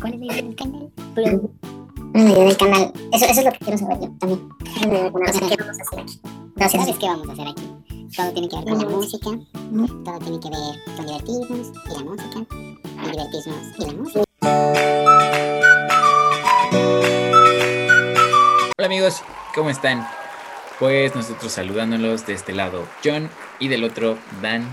¿Cuál es la idea del canal? Pero... La idea del canal. Eso, eso es lo que quiero saber yo también. O sea, ¿qué vamos a hacer aquí? No, ¿Sabes qué vamos a hacer aquí? Todo tiene que ver con la música, todo tiene que ver con divertirnos y la música, y divertirnos y la música. Hola amigos, ¿cómo están? Pues nosotros saludándolos de este lado John y del otro Dan.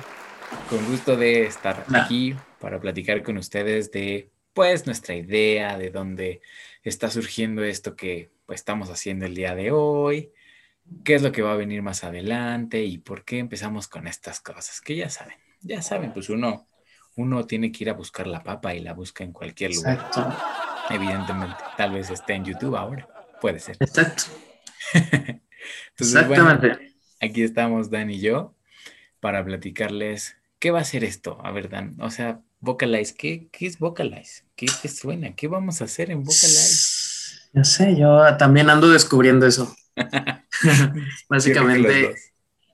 Con gusto de estar aquí para platicar con ustedes de pues nuestra idea, de dónde está surgiendo esto que pues, estamos haciendo el día de hoy, qué es lo que va a venir más adelante y por qué empezamos con estas cosas, que ya saben, ya saben, pues uno, uno tiene que ir a buscar la papa y la busca en cualquier lugar. Exacto. Evidentemente, tal vez esté en YouTube ahora, puede ser. Exacto. Exactamente. aquí estamos Dan y yo para platicarles qué va a ser esto. A ver, Dan, o sea, Vocalize, ¿qué, qué es Vocalize? ¿Qué te suena? ¿Qué vamos a hacer en Vocalize? Ya sé, yo también ando descubriendo eso. Básicamente,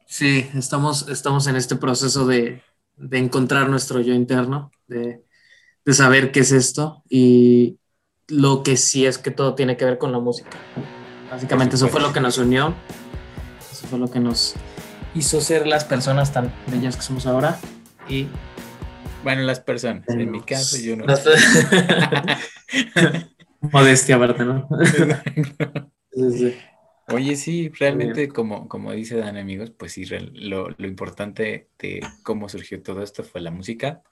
sí, estamos, estamos en este proceso de, de encontrar nuestro yo interno, de, de, saber qué es esto y lo que sí es que todo tiene que ver con la música. Básicamente eso fue lo que nos unió, eso fue lo que nos hizo ser las personas tan bellas que somos ahora y bueno, las personas. En mi caso, yo no. Modestia aparte, ¿no? Oye, sí, realmente, como, como dice Dan, amigos, pues sí, lo, lo, importante de cómo surgió todo esto fue la música.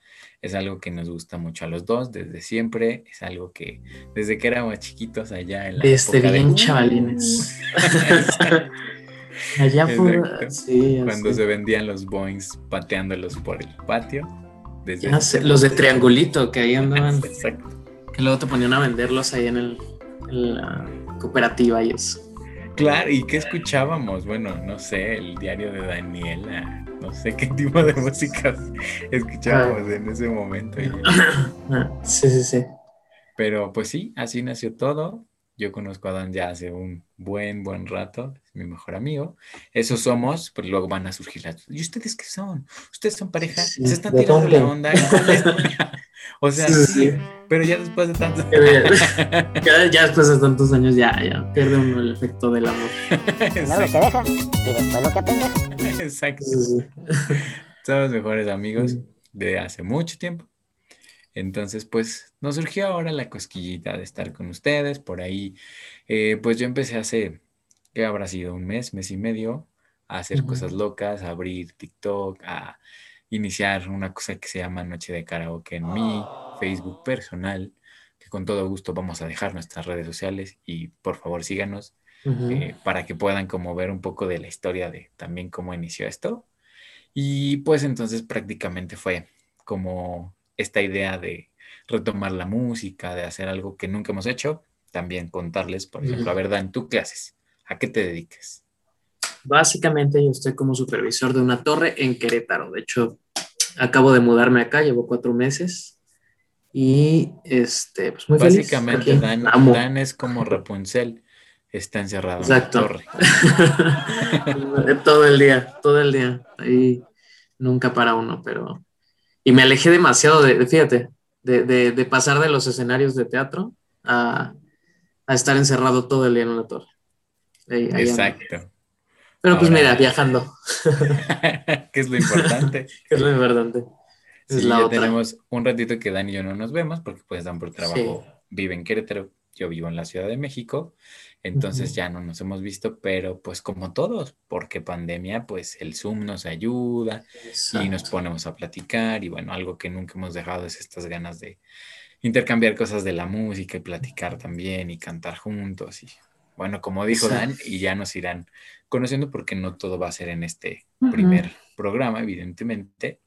Es algo que nos gusta mucho a los dos desde siempre. Es algo que desde que éramos chiquitos allá en la. Desde bien chavalines. allá por. Sí, Cuando se vendían los boings pateándolos por el patio los de triangulito que ahí andaban. Exacto. Que luego te ponían a venderlos ahí en, el, la cooperativa y eso. Claro, ¿y qué escuchábamos? Bueno, no sé, el diario de Daniela, no sé qué tipo de música escuchábamos en ese momento. Sí, sí, sí. Pero pues sí, así nació todo. Yo conozco a Dan ya hace un buen, buen rato, es mi mejor amigo. Eso somos, pero luego van a surgir las... ¿Y ustedes qué son? ¿Ustedes son pareja? ¿Se están tirando la onda? o sea, sí, pero ya después de tantos ya, después de tantos años ya, ya pierde uno el efecto del amor. Primero se deja y después lo que. Exacto. Somos mejores amigos de hace mucho tiempo. Entonces, pues nos surgió ahora la cosquillita de estar con ustedes. Por ahí, eh, pues yo empecé hace, ¿qué habrá sido? Un mes, mes y medio, a hacer cosas locas, a abrir TikTok, a iniciar una cosa que se llama Noche de Karaoke en mi Facebook personal, que con todo gusto vamos a dejar nuestras redes sociales y por favor síganos eh, para que puedan como ver un poco de la historia de también cómo inició esto. Y pues entonces prácticamente fue como esta idea de retomar la música, de hacer algo que nunca hemos hecho, también contarles, por ejemplo, a ver, Dan, ¿tú qué haces? ¿A qué te dedicas? Básicamente yo estoy como supervisor de una torre en Querétaro. De hecho, acabo de mudarme acá, llevo cuatro meses. Y este, pues muy Básicamente, Dan, Dan, es como Rapunzel, está encerrado en la torre. todo el día, todo el día. Ahí nunca para uno, pero y me alejé demasiado de, fíjate, de, pasar de los escenarios de teatro a, estar encerrado todo el día en una torre. Exacto. Pero pues mira, viajando. ¿Qué es lo importante? ¿Qué es lo importante? es la ya tenemos un ratito que Dani y yo no nos vemos porque pues Dan por trabajo vive en Querétaro, yo vivo en la Ciudad de México entonces ya no nos hemos visto, pero pues como todos, porque pandemia, pues el Zoom nos ayuda y nos ponemos a platicar y bueno, algo que nunca hemos dejado es estas ganas de intercambiar cosas de la música y platicar también y cantar juntos y bueno, como dijo Dan, y ya nos irán conociendo porque no todo va a ser en este primer programa, evidentemente.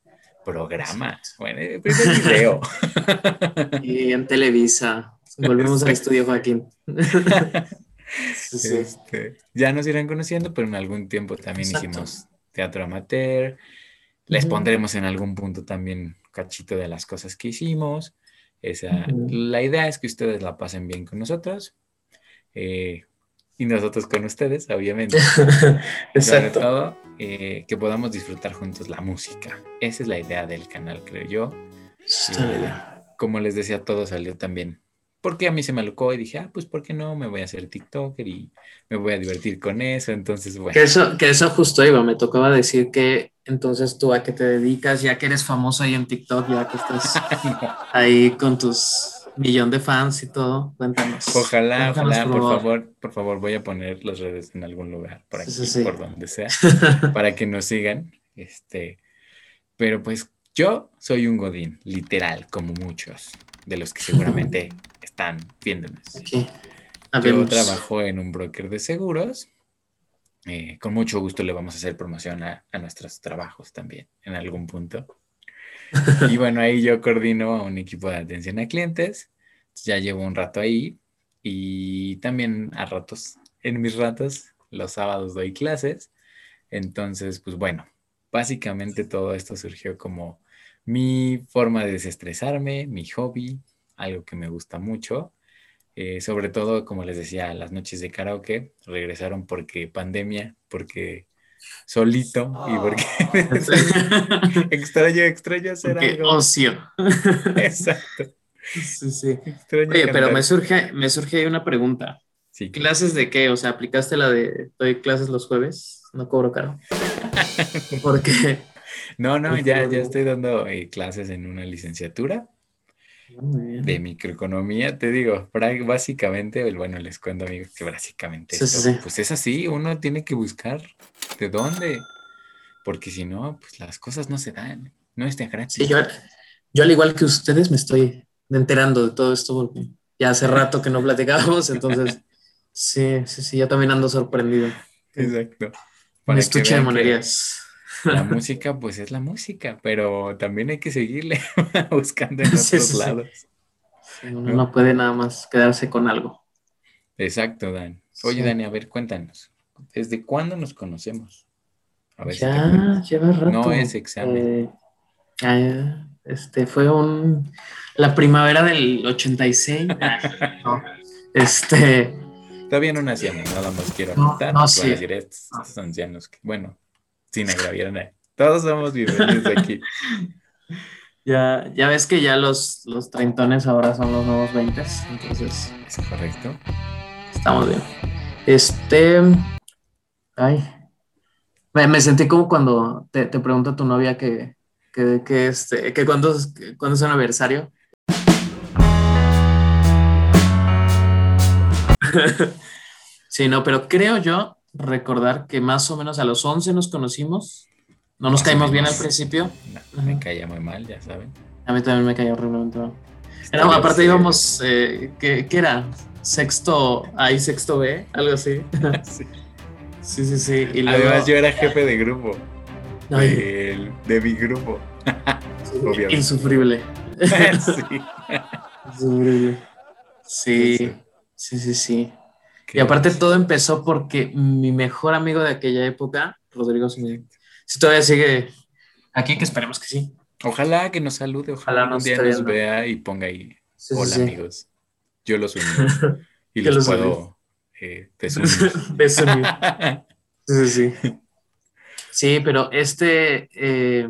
Programa, bueno, el primer video. Y en Televisa. Volvemos al estudio, Joaquín. Este, ya nos irán conociendo, pero en algún tiempo también hicimos teatro amateur. Les pondremos en algún punto también cachito de las cosas que hicimos. Esa, La idea es que ustedes la pasen bien con nosotros eh, y nosotros con ustedes, obviamente. Sobre todo, eh, que podamos disfrutar juntos la música. Esa es la idea del canal, creo yo. Eh, como les decía, todo salió también porque a mí se me alocó y dije, ah, pues ¿por qué no? Me voy a hacer TikToker y me voy a divertir con eso. Entonces, bueno. Que eso, que eso justo iba, me tocaba decir que entonces tú a qué te dedicas, ya que eres famoso ahí en TikTok, ya que estás ahí con tus millón de fans y todo, cuéntanos. Ojalá, ojalá, por, favor. por favor, voy a poner las redes en algún lugar, por aquí, por donde sea, para que nos sigan. Este, pero pues yo soy un godín, literal, como muchos de los que seguramente están viéndonos. Yo trabajo en un broker de seguros. Eh, con mucho gusto le vamos a hacer promoción a, nuestros trabajos también en algún punto. y bueno, ahí yo coordino a un equipo de atención a clientes. Ya llevo un rato ahí y también a ratos, en mis ratos, los sábados doy clases. Entonces, pues bueno, básicamente todo esto surgió como mi forma de desestresarme, mi hobby, algo que me gusta mucho. Eh, sobre todo, como les decía, las noches de karaoke regresaron porque pandemia, porque solito y ah. porque extraño, extraño hacer algo. Ocio. Exacto. Sí, sí. Oye, pero me surge, me surge ahí una pregunta. Sí. ¿Clases de qué? O sea, ¿aplicaste la de doy clases los jueves? No cobro caro. Porque no, no, ya, ya estoy dando eh, clases en una licenciatura de microeconomía. Te digo, básicamente, bueno, les cuento, amigos, que básicamente pues es así, uno tiene que buscar de dónde, porque si no, pues las cosas no se dan, no está gratis. Sí, yo, yo al igual que ustedes me estoy enterando de todo esto porque ya hace rato que no platicábamos, entonces sí, sí, sí, yo también ando sorprendido. Exacto. Un estuche de monerías la música pues es la música, pero también hay que seguirle buscando en otros lados. uno ¿no? puede nada más quedarse con algo. Exacto, Dan. Oye, Dani, a ver, cuéntanos. ¿Desde cuándo nos conocemos? A ver ya, lleva rato. No es examen. Eh, este fue un la primavera del 86. no, este Todavía no nacíamos, nada más quiero anotar. No, sí. decir, estos ancianos que, bueno, sin agraviar Todos somos bienvenidos aquí. Ya, ya ves que ya los, los treintones ahora son los nuevos veintes, entonces. Es correcto. Estamos bien. Este. Ay. Me, sentí como cuando te, te pregunta tu novia que, que, que, este, que cuándo, cuándo es su aniversario. sí, no, pero creo yo recordar que más o menos a los 11 nos conocimos. No nos caímos bien al principio. me caía muy mal, ya saben. A mí también me caía horriblemente mal. aparte íbamos, eh, ¿qué, era? Sexto A y sexto B, algo así. sí, sí, sí. Y Además yo era jefe de grupo. De, de, mi grupo. Insufrible. sí. Insufrible. Sí, sí, sí, sí. Y aparte todo empezó porque mi mejor amigo de aquella época, Rodrigo si todavía sigue aquí, que esperemos que sí. Ojalá que nos salude, ojalá, un día nos vea y ponga ahí, hola amigos, yo los uní y los, puedo eh, desunir. sí, sí. Sí, pero este, eh,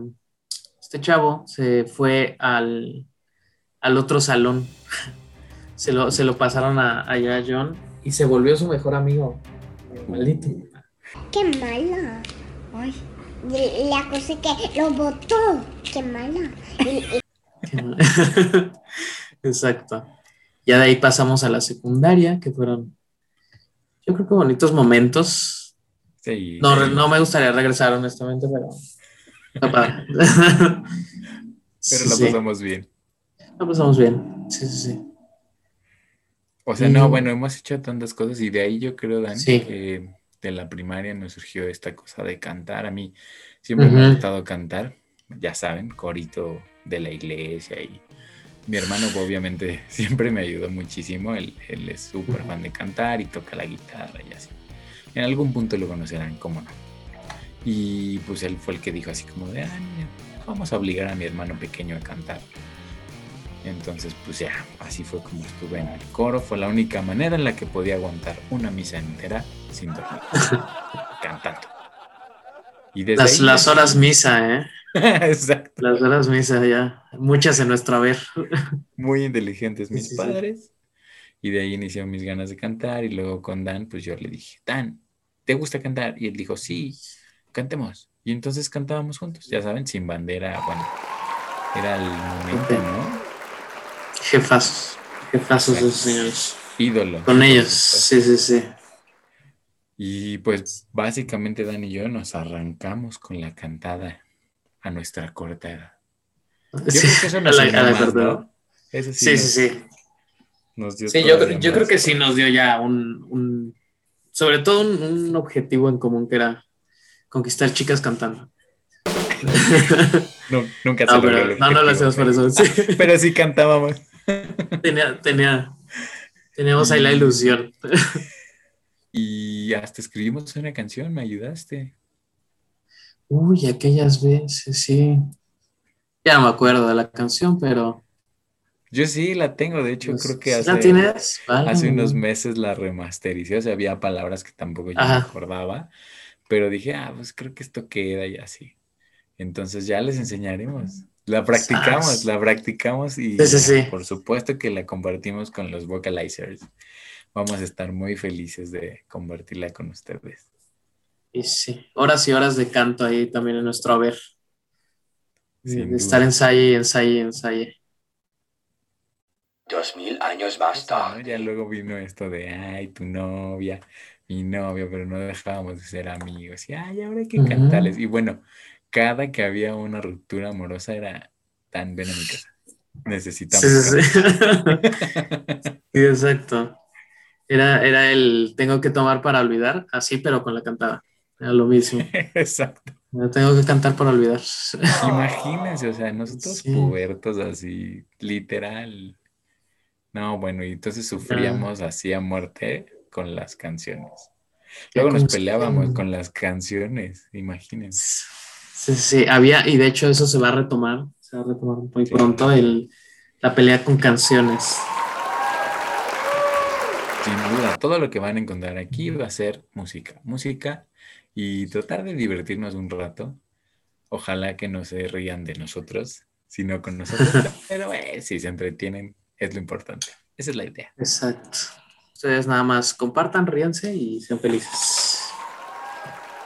este chavo se fue al, al otro salón. Se lo, se lo pasaron a, allá a John y se volvió su mejor amigo. Maldito. Qué mala. Ay, la cosa que lo botó. Qué mala. Exacto. Ya de ahí pasamos a la secundaria, que fueron, yo creo que bonitos momentos. Sí, no, no me gustaría regresar, honestamente, pero. pero lo pasamos bien. Lo pasamos bien, sí, sí, sí. O sea, no, bueno, hemos hecho tantas cosas y de ahí yo creo, Dani, que de la primaria nos surgió esta cosa de cantar. A mí siempre me ha gustado cantar, ya saben, corito de la iglesia y mi hermano obviamente siempre me ayudó muchísimo, él, es súper fan de cantar y toca la guitarra y así. En algún punto lo conocerán, cómo no. Y pues él fue el que dijo así como de, ah, vamos a obligar a mi hermano pequeño a cantar. Entonces, pues ya, así fue como estuve en el coro. Fue la única manera en la que podía aguantar una misa entera sin dormir, cantando. Y desde las, horas misa, ¿eh? Exacto. Las horas misa, ya. Muchas en nuestro haber. Muy inteligentes mis padres. Y de ahí inició mis ganas de cantar y luego con Dan, pues yo le dije, Dan, ¿te gusta cantar? Y él dijo, sí, cantemos. Y entonces cantábamos juntos, ya saben, sin bandera, bueno, era el momento, ¿no? Jefazos, jefazos esos señores. Ídolo. Con ellos, sí, sí, sí. Y pues básicamente Dan y yo nos arrancamos con la cantada a nuestra corta edad. Yo Sí, creo que eso. Eso sí, Sí, nos- sí, sí. nos dio Sí, yo, creo que sí nos dio ya un, un- sobre todo un, un objetivo en común que era conquistar chicas cantando. No, nunca se No, pero no, no lo hacemos por eso. sí. Pero sí cantábamos. Tenía, tenía, teníamos ahí la ilusión. Y hasta escribimos una canción, me ayudaste. Uy, aquellas veces, sí. Ya me acuerdo de la canción, pero. Yo sí la tengo, de hecho, pues, creo que ¿sí hace, ¿La tienes? Vale. hace unos meses la remastericé, o sea, había palabras que tampoco yo me acordaba, pero dije, ah, pues creo que esto queda y así. Entonces ya les enseñaremos. La practicamos, la practicamos y Sí, sí, sí. por supuesto que la compartimos con los vocalizers. Vamos a estar muy felices de compartirla con ustedes. Y sí, horas y horas de canto ahí también en nuestro haber. De, Sin de estar ensaye y ensaye y ensaye. Dos mil años tarde. Ya luego vino esto de, ay, tu novia, mi novio, pero no dejábamos de ser amigos. Y, ay, ahora hay que cantarles. Y bueno, cada que había una ruptura amorosa era tan ven a mi casa. Necesitamos. Sí, sí, sí. cantar". Sí, exacto. Era, era el tengo que tomar para olvidar, así, pero con la cantada. Era lo mismo. Exacto. Yo tengo que cantar para olvidar. Imagínense, o sea, nosotros Sí. pubertos así, literal. No, bueno, y entonces sufríamos así a muerte con las canciones. Luego nos peleábamos con las canciones, imagínense. Sí, sí, había, y de hecho eso se va a retomar, se va a retomar muy Sí. pronto, el, la pelea con canciones. Sin duda, todo lo que van a encontrar aquí va a ser música, música y tratar de divertirnos un rato. Ojalá que no se rían de nosotros, sino con nosotros, pero eh, si se entretienen es lo importante. Esa es la idea. Exacto. Ustedes nada más compartan, ríanse y sean felices.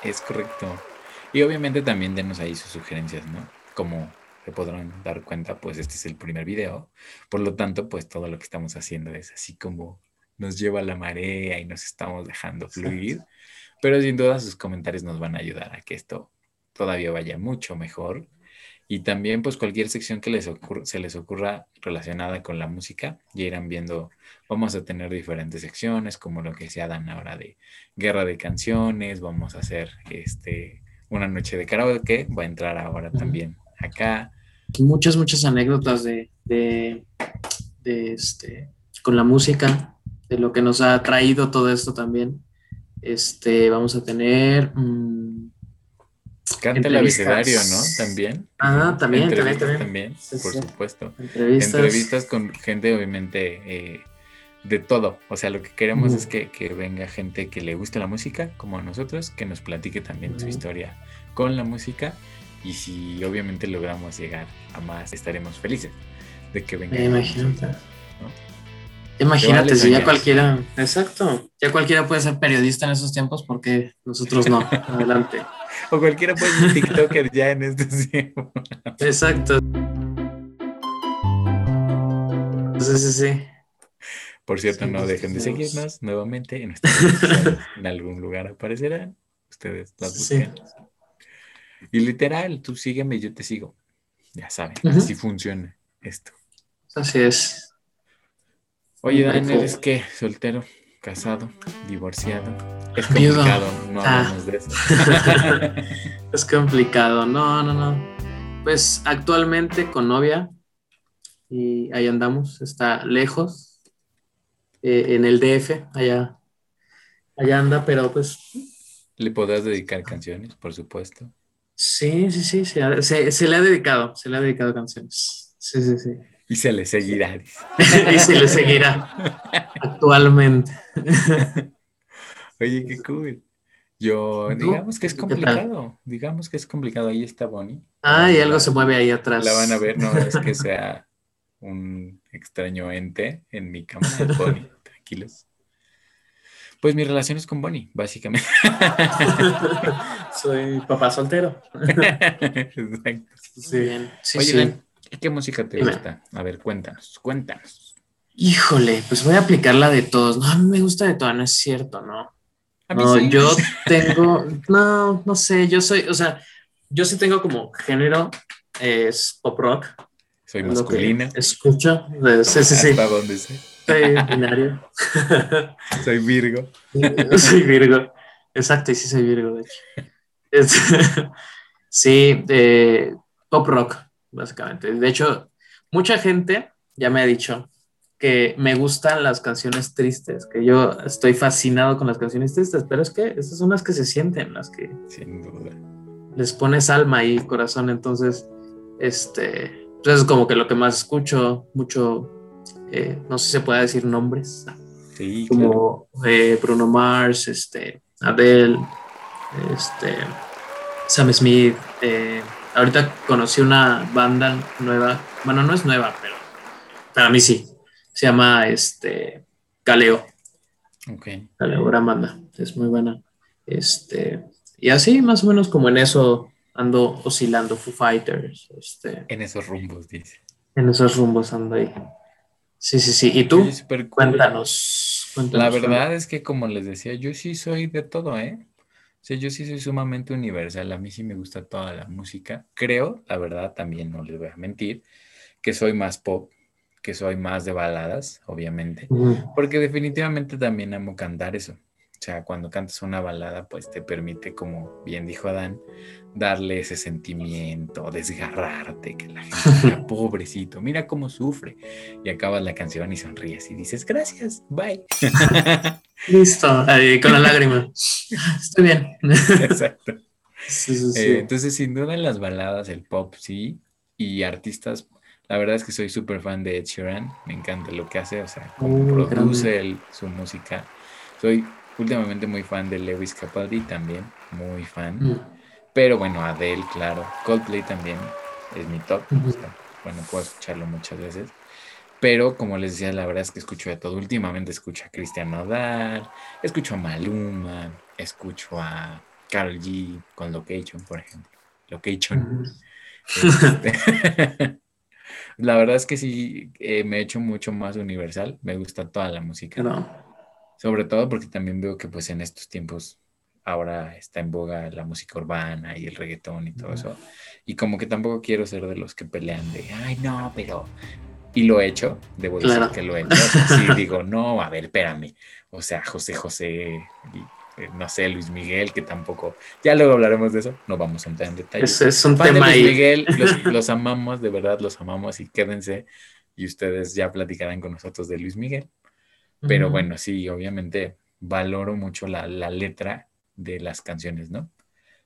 Es correcto. Y obviamente también denos ahí sus sugerencias, ¿no? Como se podrán dar cuenta, pues este es el primer video. Por lo tanto, pues todo lo que estamos haciendo es así como nos lleva la marea y nos estamos dejando fluir. Pero sin duda sus comentarios nos van a ayudar a que esto todavía vaya mucho mejor. Y también pues cualquier sección que les ocurra, se les ocurra relacionada con la música, ya irán viendo, vamos a tener diferentes secciones, como lo que se dan ahora de guerra de canciones, vamos a hacer este, una noche de karaoke, va a entrar ahora también acá. Muchas, muchas anécdotas de, de, de este, con la música, de lo que nos ha traído todo esto también. Este, vamos a tener. mm, Canta el abecedario, ¿no? También. Ah, también, también, también. Sí, por sí. supuesto. entrevistas. Entrevistas con gente, obviamente, eh, de todo. O sea, lo que queremos es que, que venga gente que le guste la música, como a nosotros, que nos platique también su historia con la música. Y si obviamente logramos llegar a más, estaremos felices de que con imagínate. nosotros, ¿no? Imagínate, si ya cualquiera, exacto, ya cualquiera puede ser periodista en esos tiempos, porque nosotros no. Adelante. O cualquiera puede ser TikToker ya en estos tiempos. Exacto. Sí, sí, sí. Por cierto, Sí, no dejen de seguirnos nuevamente en. En algún lugar aparecerán. Ustedes las Sí. busquen. Y literal, tú sígueme y yo te sigo. Ya saben, Ujú. así funciona esto. Así es. Oye, Muy Dan, cool. ¿eres qué? ¿Soltero? ¿Casado? ¿Divorciado? Es Viudo. complicado, no Ah. hablamos de eso. es complicado. No, no, no. Pues actualmente con novia y ahí andamos. Está lejos, eh, en el DF, allá, allá anda, pero pues Le podrás dedicar canciones, por supuesto. sí, sí, sí, se, ha- se- se le ha dedicado, se le ha dedicado canciones. Sí, sí, sí. Y se le seguirá. y se le seguirá actualmente. Oye, qué cool. Yo, digamos que es complicado. Digamos que es complicado. Ahí está Bonnie. Ah, y La- algo se mueve ahí atrás. La van a ver, no es que sea un extraño ente en mi cama, es Bonnie, tranquilos. Pues mi relación es con Bonnie, básicamente. Soy papá soltero. Exacto. Sí, sí, Oye, sí. ¿qué música te Dime. gusta? A ver, cuéntanos, cuéntanos. Híjole, pues voy a aplicar la de todos. No, a mí me gusta de todas, no es cierto, ¿no? A mí No, sí. yo tengo, no, no sé, yo soy, o sea, yo sí tengo como género, es pop rock. Soy masculina. Escucho, de- sí, sí, sí, Hasta donde sé. soy binario. Soy Virgo. soy Virgo, exacto, y sí soy Virgo, de hecho. Es- sí, de pop rock, básicamente. De hecho, mucha gente ya me ha dicho que me gustan las canciones tristes, que yo estoy fascinado con las canciones tristes, pero es que esas son las que se sienten, las que Sin duda. les pones alma y corazón, entonces, este, pues es como que lo que más escucho, mucho, eh, no sé si se puede decir nombres, Sí, claro. como eh, Bruno Mars, este, Adele, este, Sam Smith. eh, ahorita conocí una banda nueva, bueno, no es nueva, pero para mí sí. Se llama este, Galeo. Ok. Galeo, gran banda, es muy buena. Este, y así, más o menos como en eso ando oscilando, Foo Fighters, este, En esos rumbos, dice. en esos rumbos ando ahí. Sí, sí, sí. ¿Y tú? Cool. Cuéntanos. cuéntanos. La verdad es que, como les decía, yo sí soy de todo, ¿eh? O sea, yo sí soy sumamente universal. A mí sí me gusta toda la música. Creo, la verdad, también no les voy a mentir, que soy más pop, que soy más de baladas, obviamente. Porque definitivamente también amo cantar eso. O sea, cuando cantas una balada, pues te permite, como bien dijo Adán, darle ese sentimiento, desgarrarte, que la gente diga, pobrecito, mira cómo sufre. Y acabas la canción y sonríes y dices, gracias, bye. Listo, ahí con la lágrima. Estoy bien. Exacto. Sí, sí, sí. Eh, entonces, sin duda, en las baladas, el pop, sí. Y artistas, la verdad es que soy súper fan de Ed Sheeran. Me encanta lo que hace, o sea, cómo Oh, produce él su música. Soy últimamente muy fan de Lewis Capaldi también, muy fan. Mm. Pero bueno, Adele, claro. Coldplay también es mi top. O sea, bueno, puedo escucharlo muchas veces. Pero como les decía, la verdad es que escucho de todo. Últimamente escucho a Cristian Nodal, escucho a Maluma, escucho a Karol G con Location, por ejemplo. Location. Este, la verdad es que sí, eh, me he hecho mucho más universal. Me gusta toda la música. Pero, Sobre todo porque también veo que pues en estos tiempos ahora está en boga la música urbana y el reggaetón y todo eso. Y como que tampoco quiero ser de los que pelean de, ay, no, pero... Y lo he hecho, debo decir Claro. que lo he hecho. Sí, digo, no, a ver, espérame. O sea, José José, y, eh, no sé, Luis Miguel, que tampoco... Ya luego hablaremos de eso, no vamos a entrar en detalles. es, es un Fan de tema Luis ahí. Miguel, los, los amamos, de verdad los amamos y quédense y ustedes ya platicarán con nosotros de Luis Miguel. Pero Ujú. bueno, sí, obviamente valoro mucho la, la letra de las canciones, ¿no?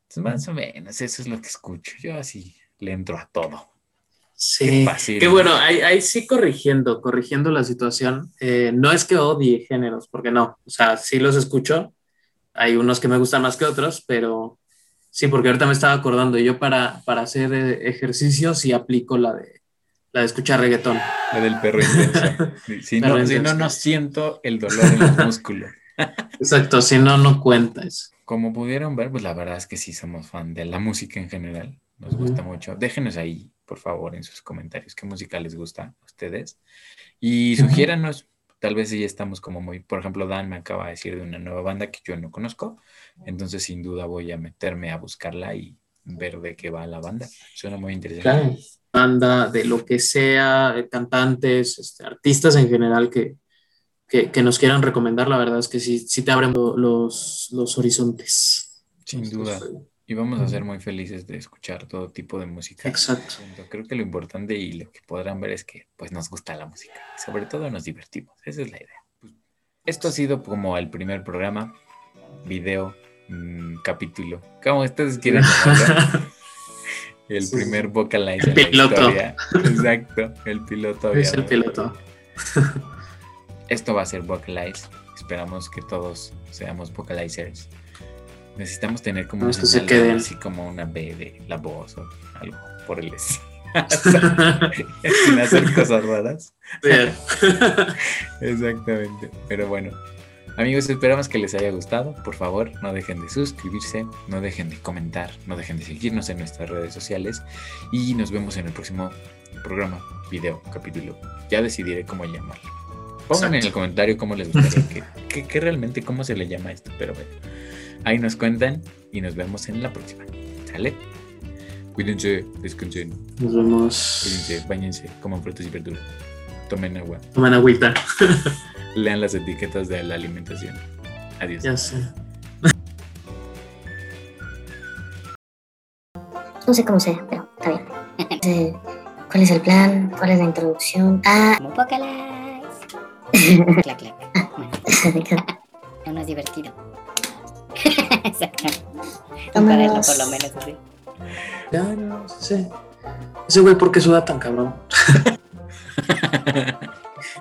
Entonces, más o menos, eso es lo que escucho. Yo así le entro a todo. Sí, fácil. qué bueno, ahí, ahí sí corrigiendo, corrigiendo la situación. Eh, no es que odie géneros, porque no, o sea, sí los escucho. Hay unos que me gustan más que otros, pero sí, porque ahorita me estaba acordando, yo para, para hacer eh, ejercicio sí aplico la de, la de escuchar reggaetón. La del perro intenso. Si no, si no, siento el dolor en los músculos. Exacto, si no, no cuenta eso. Como pudieron ver, pues la verdad es que sí somos fan de la música en general. Nos gusta mucho. Déjenos ahí, por favor, en sus comentarios qué música les gusta a ustedes. Y sugiéranos, tal vez ya estamos como muy, por ejemplo, Dan me acaba de decir de una nueva banda que yo no conozco. Entonces, sin duda voy a meterme a buscarla y ver de qué va la banda. Suena muy interesante. Claro. Banda, de lo que sea, cantantes, este, artistas en general que, que, que nos quieran recomendar, la verdad es que sí, sí te abren lo- los, los horizontes. Sin duda. Y vamos a ser muy felices de escuchar todo tipo de música. Exacto. Creo que lo importante y lo que podrán ver es que pues nos gusta la música. Sobre todo nos divertimos. Esa es la idea. Pues, Esto ha sido como el primer programa, video, mm, capítulo. Como ustedes quieran llamarlo. El Sí, primer vocalizer El la piloto. Exacto, el piloto. Es el piloto. Esto va a ser vocalize. Esperamos que todos seamos vocalizers. Necesitamos tener como No, una se así como una B de la voz o algo por el estilo. Sin hacer cosas raras. Exactamente. Pero bueno. Amigos, esperamos que les haya gustado. Por favor, no dejen de suscribirse, no dejen de comentar, no dejen de seguirnos en nuestras redes sociales y nos vemos en el próximo programa, video, capítulo. Ya decidiré cómo llamarlo. Pónganme en el comentario cómo les gustaría, que, realmente cómo se le llama esto, pero bueno. Ahí nos cuentan y nos vemos en la próxima. ¿Sale? Cuídense, descansen. Nos vemos. Cuídense, bañense, coman frutas y verduras. Tomen agua. Tomen agüita. lean las etiquetas de la alimentación. Adiós. Ya sé. No sé cómo sea, pero está bien. ¿Cuál es el plan? ¿Cuál es la introducción? Ah. Como clac, clac. Bueno. es divertido. Exacto. Compararlo por lo menos así. Ya, no sé. Ese güey, ¿por qué suda tan cabrón?